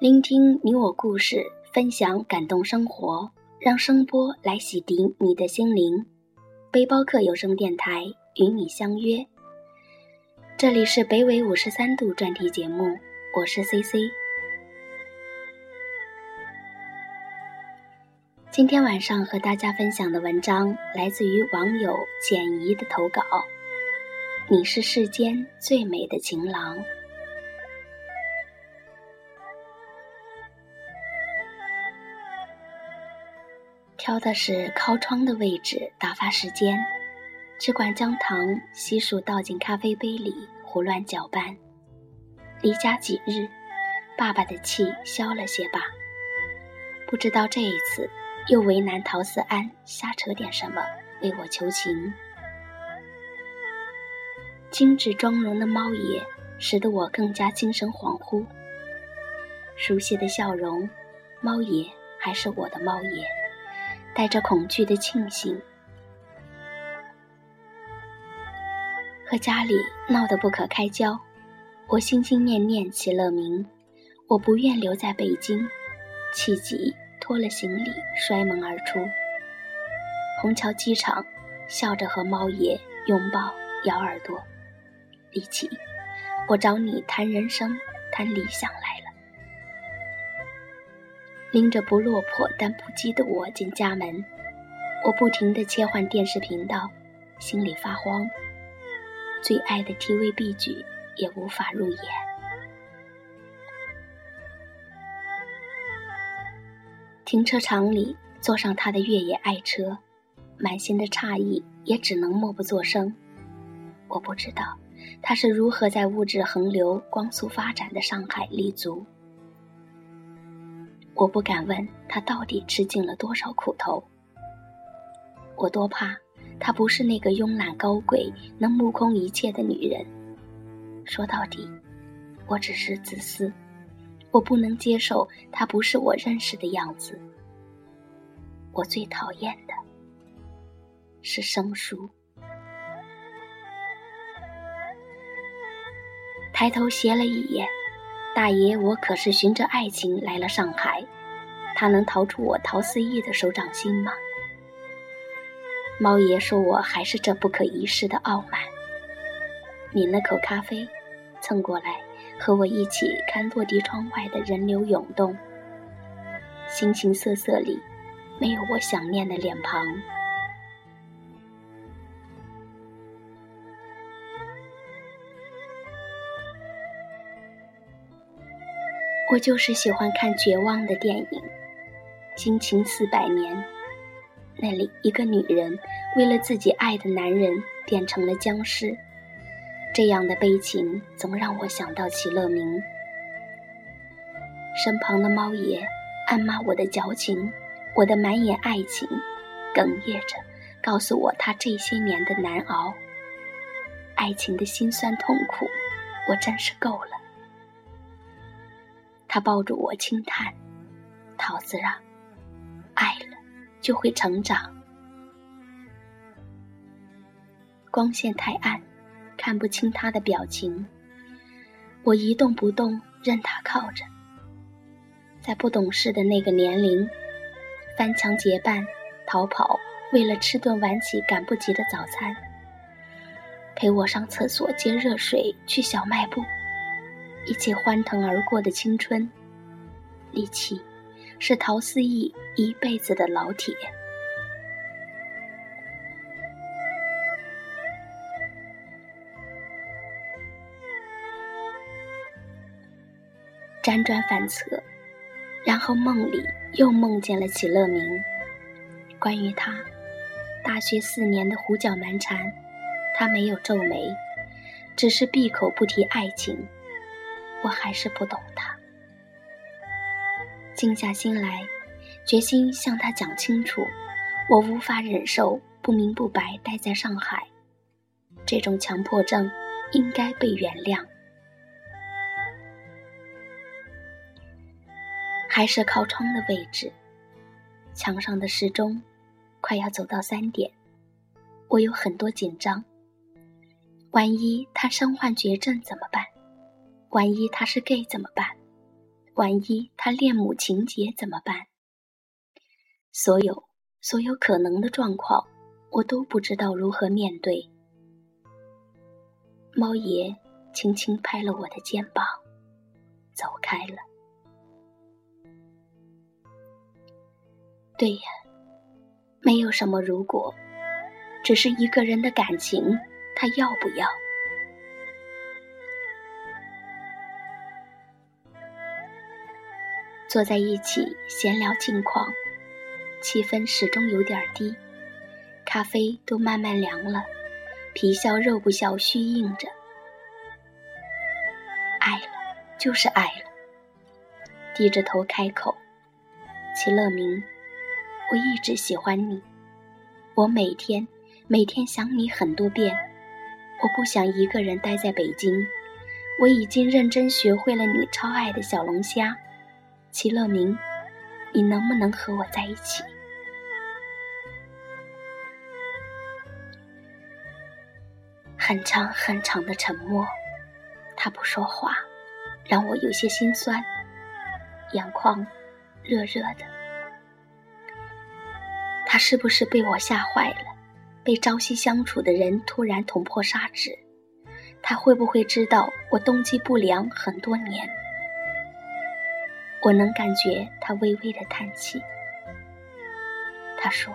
聆听你我故事，分享感动生活，让声波来洗涤你的心灵。背包客有声电台与你相约，这里是北纬五十三度专题节目，我是 C C。今天晚上和大家分享的文章来自于网友简怡的投稿。你是世间最美的情郎。挑的是靠窗的位置打发时间，只管将糖悉数倒进咖啡杯里胡乱搅拌。离家几日，爸爸的气消了些吧？不知道这一次又为难陶思安瞎扯点什么为我求情。精致妆容的猫爷使得我更加精神恍惚。熟悉的笑容，猫爷还是我的猫爷。带着恐惧的庆幸，和家里闹得不可开交。我心心念念齐乐明，我不愿留在北京，气急拖了行李摔门而出。虹桥机场，笑着和猫爷拥抱咬耳朵。李琦，我找你谈人生，谈理想来了。拎着不落魄但不羁的我进家门，我不停地切换电视频道，心里发慌。最爱的 TVB 剧也无法入眼。停车场里坐上他的越野爱车，满心的诧异也只能默不作声。我不知道他是如何在物质横流、光速发展的上海立足。我不敢问他到底吃尽了多少苦头，我多怕她不是那个慵懒高贵、能目空一切的女人。说到底，我只是自私，我不能接受她不是我认识的样子。我最讨厌的是生疏。抬头斜了一眼。大爷，我可是循着爱情来了上海，他能逃出我陶思义的手掌心吗？猫爷说我还是这不可一世的傲慢。抿了口咖啡，蹭过来和我一起看落地窗外的人流涌动。形形色色里，没有我想念的脸庞。我就是喜欢看绝望的电影，《惊情四百年》，那里一个女人为了自己爱的男人变成了僵尸，这样的悲情总让我想到齐乐明。身旁的猫爷暗骂我的矫情，我的满眼爱情，哽咽着告诉我他这些年的难熬，爱情的辛酸痛苦，我真是够了。他抱住我轻叹：“桃子啊，爱了就会成长。”光线太暗，看不清他的表情。我一动不动，任他靠着。在不懂事的那个年龄，翻墙结伴逃跑，为了吃顿晚起赶不及的早餐，陪我上厕所接热水，去小卖部。一起欢腾而过的青春，李琦是陶思义一辈子的老铁。辗转反侧，然后梦里又梦见了齐乐明。关于他，大学四年的胡搅蛮缠，他没有皱眉，只是闭口不提爱情。我还是不懂他，静下心来，决心向他讲清楚，我无法忍受不明不白待在上海，这种强迫症应该被原谅。还是靠窗的位置，墙上的时钟快要走到三点，我有很多紧张，万一他身患绝症怎么办？万一他是 gay 怎么办？万一他恋母情节怎么办？所有所有可能的状况，我都不知道如何面对。猫爷轻轻拍了我的肩膀，走开了。对呀，没有什么如果，只是一个人的感情，他要不要？坐在一起闲聊近况，气氛始终有点低，咖啡都慢慢凉了，皮笑肉不笑虚应着。爱了，就是爱了。低着头开口，齐乐明。我一直喜欢你，我每天每天想你很多遍。我不想一个人待在北京，我已经认真学会了你超爱的小龙虾。齐乐明，你能不能和我在一起？很长很长的沉默，他不说话，让我有些心酸，眼眶热热的。他是不是被我吓坏了？被朝夕相处的人突然捅破砂纸，他会不会知道我冬季不良很多年？我能感觉他微微的叹气。他说：“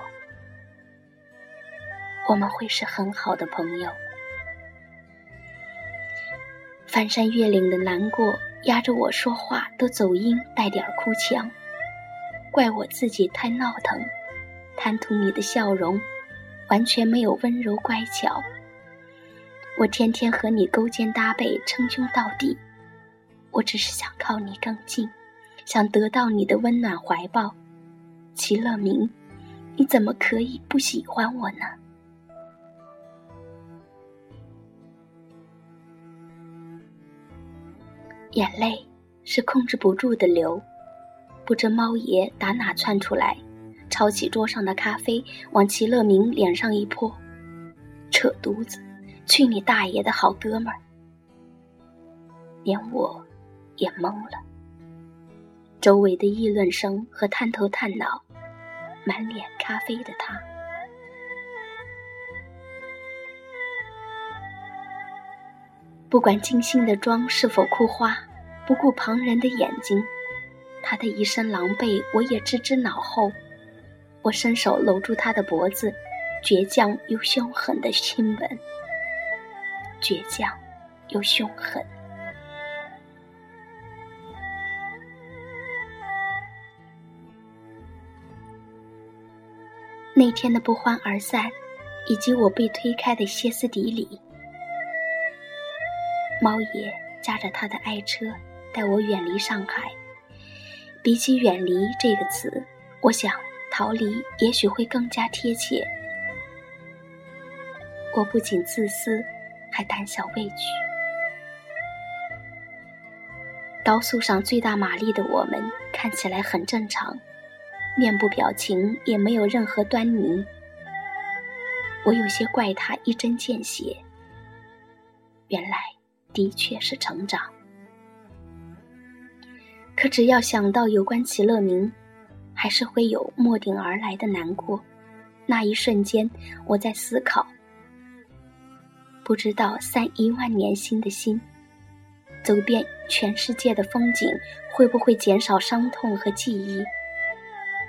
我们会是很好的朋友。”翻山越岭的难过压着我说话都走音，带点哭腔，怪我自己太闹腾。贪图你的笑容，完全没有温柔乖巧。我天天和你勾肩搭背，称兄道弟，我只是想靠你更近，想得到你的温暖怀抱。齐乐明，你怎么可以不喜欢我呢？眼泪是控制不住的流，不知猫爷打哪窜出来。抄起桌上的咖啡，往齐乐明脸上一泼，扯犊子！去你大爷的好哥们儿！连我也懵了。周围的议论声和探头探脑，满脸咖啡的他，不管精心的妆是否哭花，不顾旁人的眼睛，他的一身狼狈，我也置之脑后。我伸手搂住他的脖子，倔强又凶狠的亲吻。倔强又凶狠。那天的不欢而散，以及我被推开的歇斯底里，猫爷驾着他的爱车带我远离上海。比起远离这个词，我想。逃离也许会更加贴切。我不仅自私，还胆小畏惧。高速上最大马力的我们看起来很正常，面部表情也没有任何端倪。我有些怪他一针见血。原来的确是成长。可只要想到有关齐乐明。还是会有莫顶而来的难过。那一瞬间，我在思考：不知道散一万年心的心，走遍全世界的风景，会不会减少伤痛和记忆？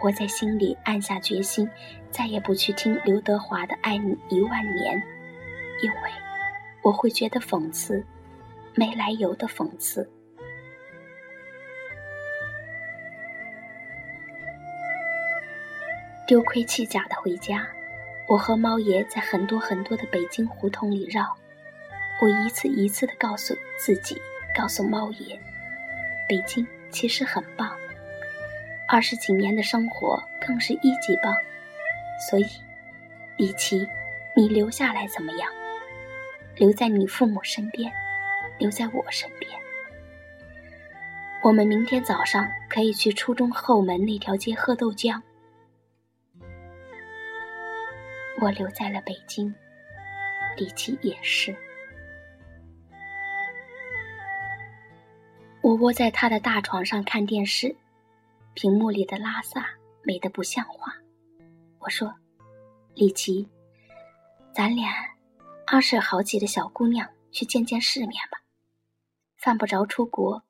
我在心里暗下决心，再也不去听刘德华的《爱你一万年》，因为我会觉得讽刺，没来由的讽刺。丢盔弃甲的回家，我和猫爷在很多很多的北京胡同里绕。我一次一次的告诉自己，告诉猫爷，北京其实很棒，二十几年的生活更是一级棒。所以，李琦，你留下来怎么样？留在你父母身边，留在我身边。我们明天早上可以去初中后门那条街喝豆浆。我留在了北京，李琦也是。我窝在他的大床上看电视，屏幕里的拉萨美得不像话。我说：“李琦，咱俩二十好几的小姑娘去见见世面吧，犯不着出国，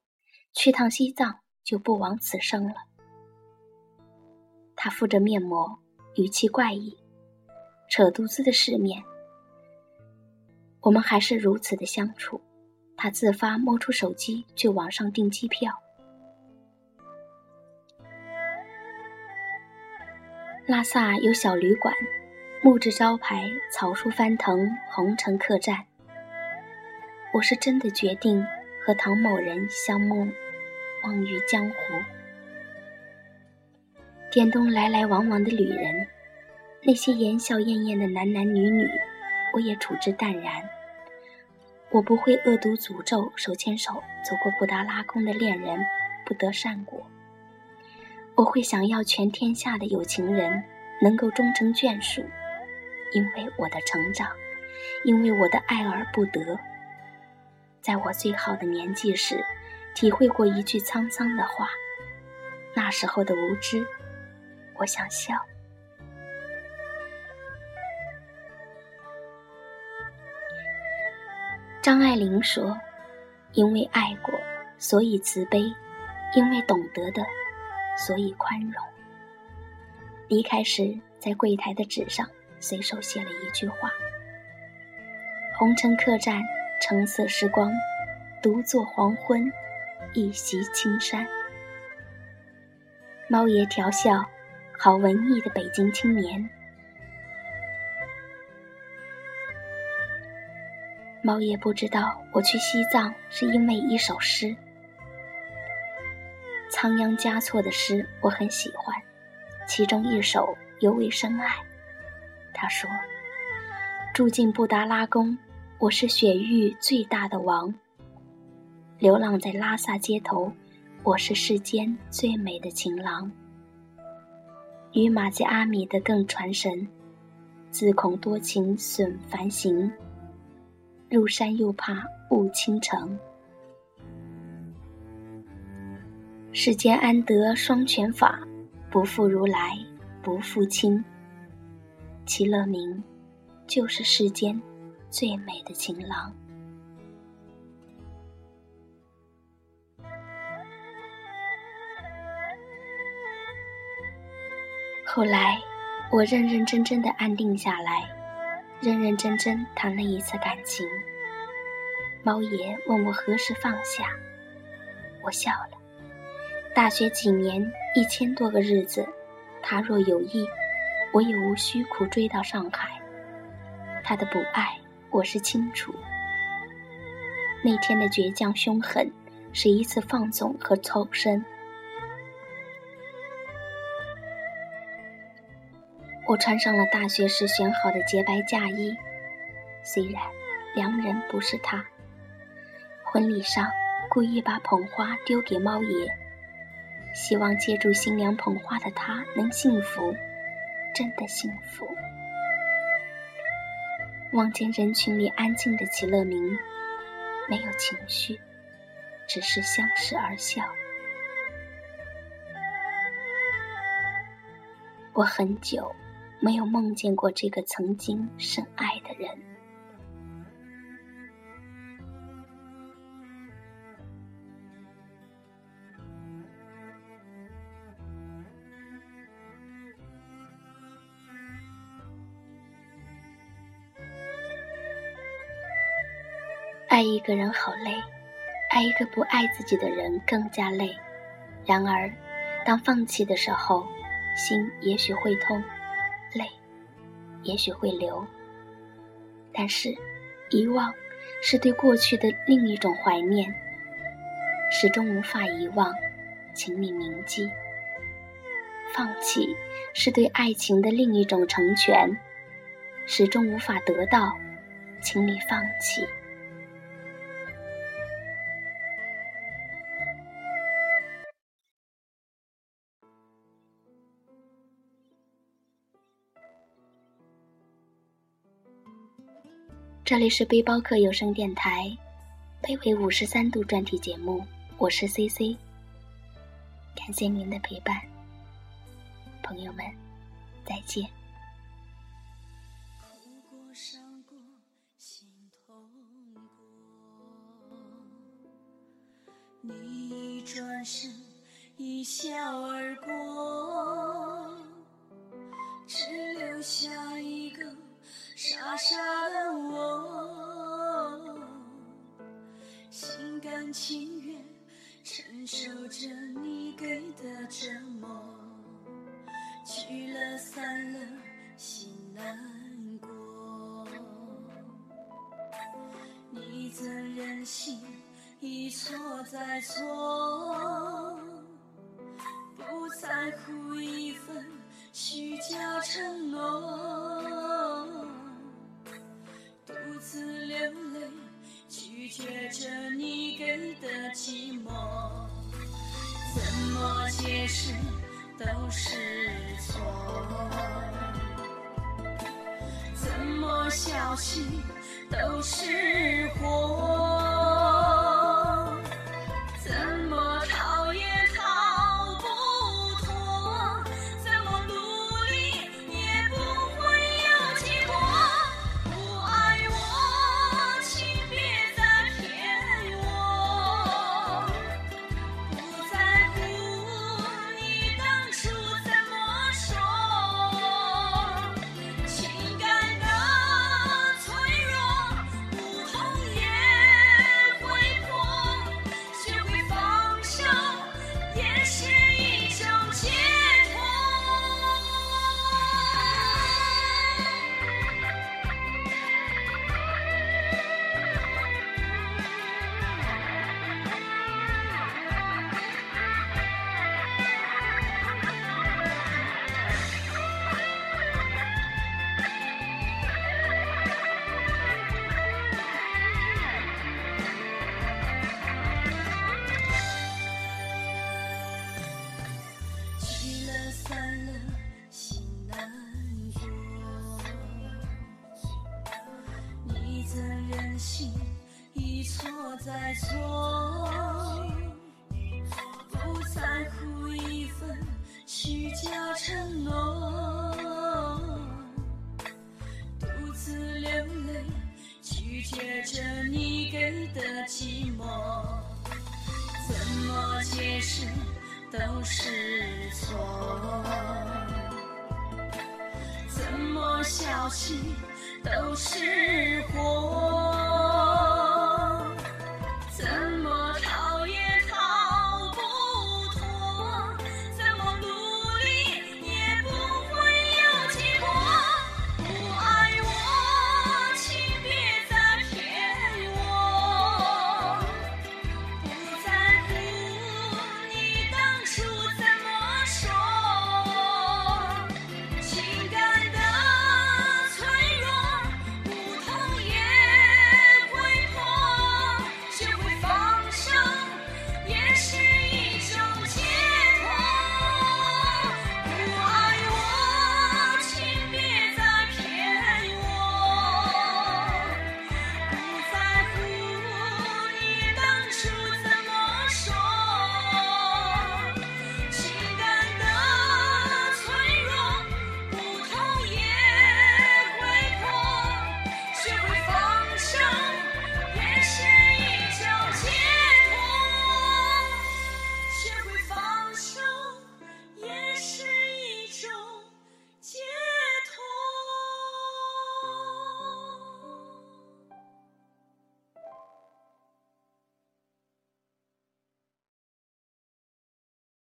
去趟西藏就不枉此生了。”他敷着面膜，语气怪异，扯犊子的世面。我们还是如此的相处。他自发摸出手机，去网上订机票。拉萨有小旅馆，木质招牌，草树翻腾，红尘客栈。我是真的决定和唐某人相梦，望于江湖。点东来来往往的旅人，那些言笑晏晏的男男女女，我也处之淡然。我不会恶毒诅咒手牵手走过布达拉宫的恋人不得善果。我会想要全天下的有情人能够终成眷属，因为我的成长，因为我的爱而不得。在我最好的年纪时，体会过一句沧桑的话，那时候的无知，我想笑。张爱玲说：“因为爱过，所以慈悲；因为懂得的，所以宽容。”离开时，在柜台的纸上随手写了一句话：“红尘客栈，橙色时光，独坐黄昏，一袭青衫。”猫爷调笑：“好文艺的北京青年。”猫爷不知道我去西藏是因为一首诗，仓央嘉措的诗我很喜欢，其中一首尤为深爱。他说：“住进布达拉宫，我是雪域最大的王；流浪在拉萨街头，我是世间最美的情郎。与玛吉阿米的更传神，自恐多情损繁行。”入山又怕误倾城，世间安得双全法？不负如来不负卿。其乐明，就是世间最美的情郎。后来，我认认真真的安定下来。认认真真谈了一次感情，猫爷问我何时放下，我笑了。大学几年，一千多个日子，他若有意，我也无需苦追到上海。他的不爱，我是清楚。那天的倔强凶狠，是一次放纵和抽身。我穿上了大学时选好的洁白嫁衣，虽然良人不是他。婚礼上故意把捧花丢给猫爷，希望借助新娘捧花的他能幸福，真的幸福。望见人群里安静的齐乐明，没有情绪，只是相视而笑。我很久。没有梦见过这个曾经深爱的人。爱一个人好累，爱一个不爱自己的人更加累。然而，当放弃的时候，心也许会痛。泪，也许会流，但是，遗忘是对过去的另一种怀念，始终无法遗忘，请你铭记。放弃是对爱情的另一种成全，始终无法得到，请你放弃。这里是背包客有声电台，卑微五十三度专题节目，我是 C C，感谢您的陪伴，朋友们，再见。你转身，一笑而过，只留下一个傻傻的我，心甘情愿承受着你给的折磨，聚了散了心难过，你怎忍心？一错再错，不在乎一份虚假承诺，次流泪，拒绝着你给的寂寞，怎么解释都是错，怎么消息都是祸。错，不在乎一份虚假承诺，独自流泪，拒绝着你给的寂寞，怎么解释都是错，怎么消息都是祸。